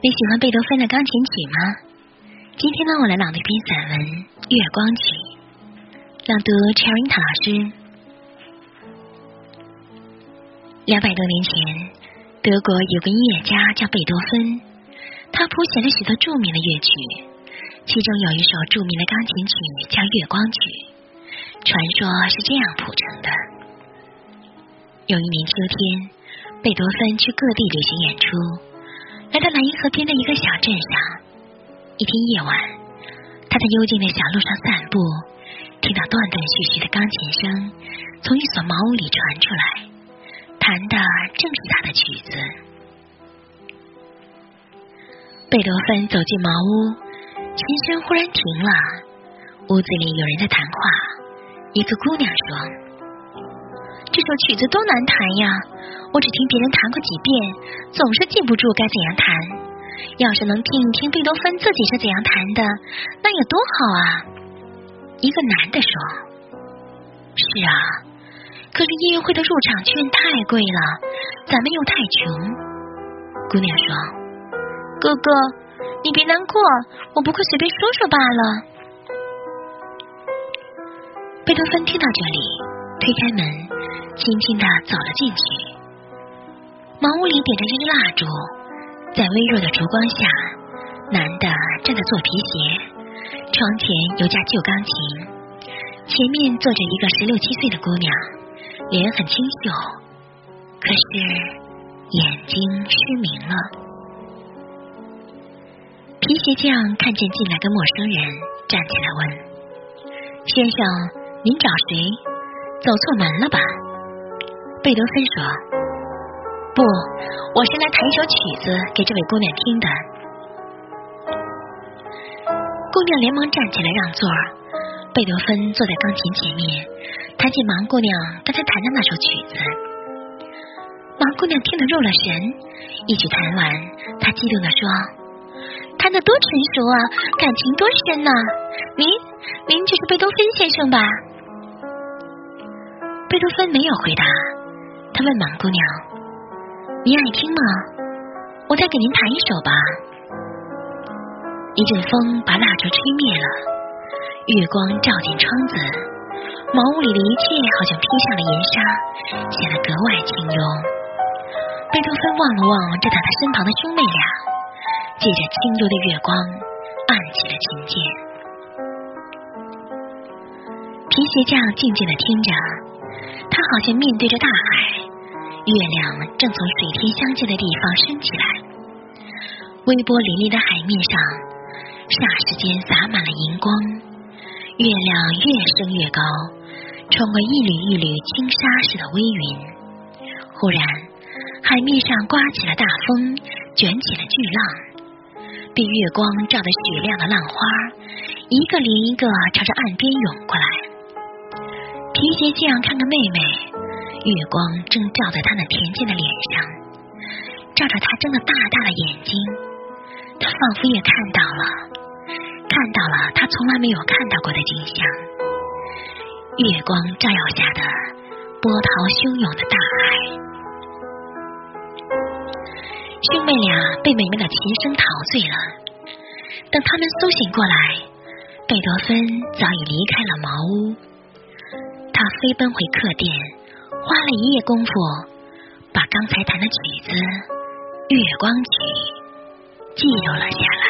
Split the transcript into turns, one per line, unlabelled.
你喜欢贝多芬的钢琴曲吗？今天呢，我来朗读一篇散文《月光曲》，朗读 c h e r i n 老师。两百多年前，德国有个音乐家叫贝多芬，他谱写了许多著名的乐曲，其中有一首著名的钢琴曲叫《月光曲》，传说是这样谱成的：有一年秋天，贝多芬去各地旅行演出。河边的一个小镇上，一天夜晚，他在幽静的小路上散步，听到断断续续的钢琴声从一所茅屋里传出来，弹的正是他的曲子。贝多芬走进茅屋，琴声忽然停了，屋子里有人在谈话。一个姑娘说。这首曲子多难弹呀！我只听别人弹过几遍，总是记不住该怎样弹。要是能听一听贝多芬自己是怎样弹的，那有多好啊！一个男的说：“是啊，可是音乐会的入场券太贵了，咱们又太穷。”姑娘说：“哥哥，你别难过，我不过随便说说罢了。”贝多芬听到这里，推开门。轻轻的走了进去，茅屋里点着一支蜡烛，在微弱的烛光下，男的正在做皮鞋，窗前有架旧钢琴，前面坐着一个十六七岁的姑娘，脸很清秀，可是眼睛失明了。皮鞋匠看见进来个陌生人，站起来问：“先生，您找谁？走错门了吧？”贝多芬说：“不，我是来弹一首曲子给这位姑娘听的。”姑娘连忙站起来让座，贝多芬坐在钢琴前面，弹起盲姑娘刚才弹的那首曲子。盲姑娘听得入了神，一曲弹完，她激动的说：“弹的多成熟啊，感情多深呐！您，您就是贝多芬先生吧？”贝多芬没有回答。他问盲姑娘：“你爱听吗？我再给您弹一首吧。”一阵风把蜡烛吹灭了，月光照进窗子，茅屋里的一切好像披上了银纱，显得格外清幽。贝多芬望了望站在他身旁的兄妹俩，借着清幽的月光，按起了琴键。皮鞋匠静静的听着，他好像面对着大海。月亮正从水天相接的地方升起来，微波粼粼的海面上，霎时间洒满了银光。月亮越升越高，穿过一缕一缕轻纱似的微云。忽然，海面上刮起了大风，卷起了巨浪。被月光照得雪亮的浪花，一个连一个朝着岸边涌过来。皮鞋匠看看妹妹。月光正照在他那恬静的脸上，照着他睁得大大的眼睛，他仿佛也看到了，看到了他从来没有看到过的景象。月光照耀下的波涛汹涌的大海，兄妹俩被美妙的琴声陶醉了。等他们苏醒过来，贝多芬早已离开了茅屋，他飞奔回客店。花了一夜功夫，把刚才弹的曲子《月光曲》记录了下来。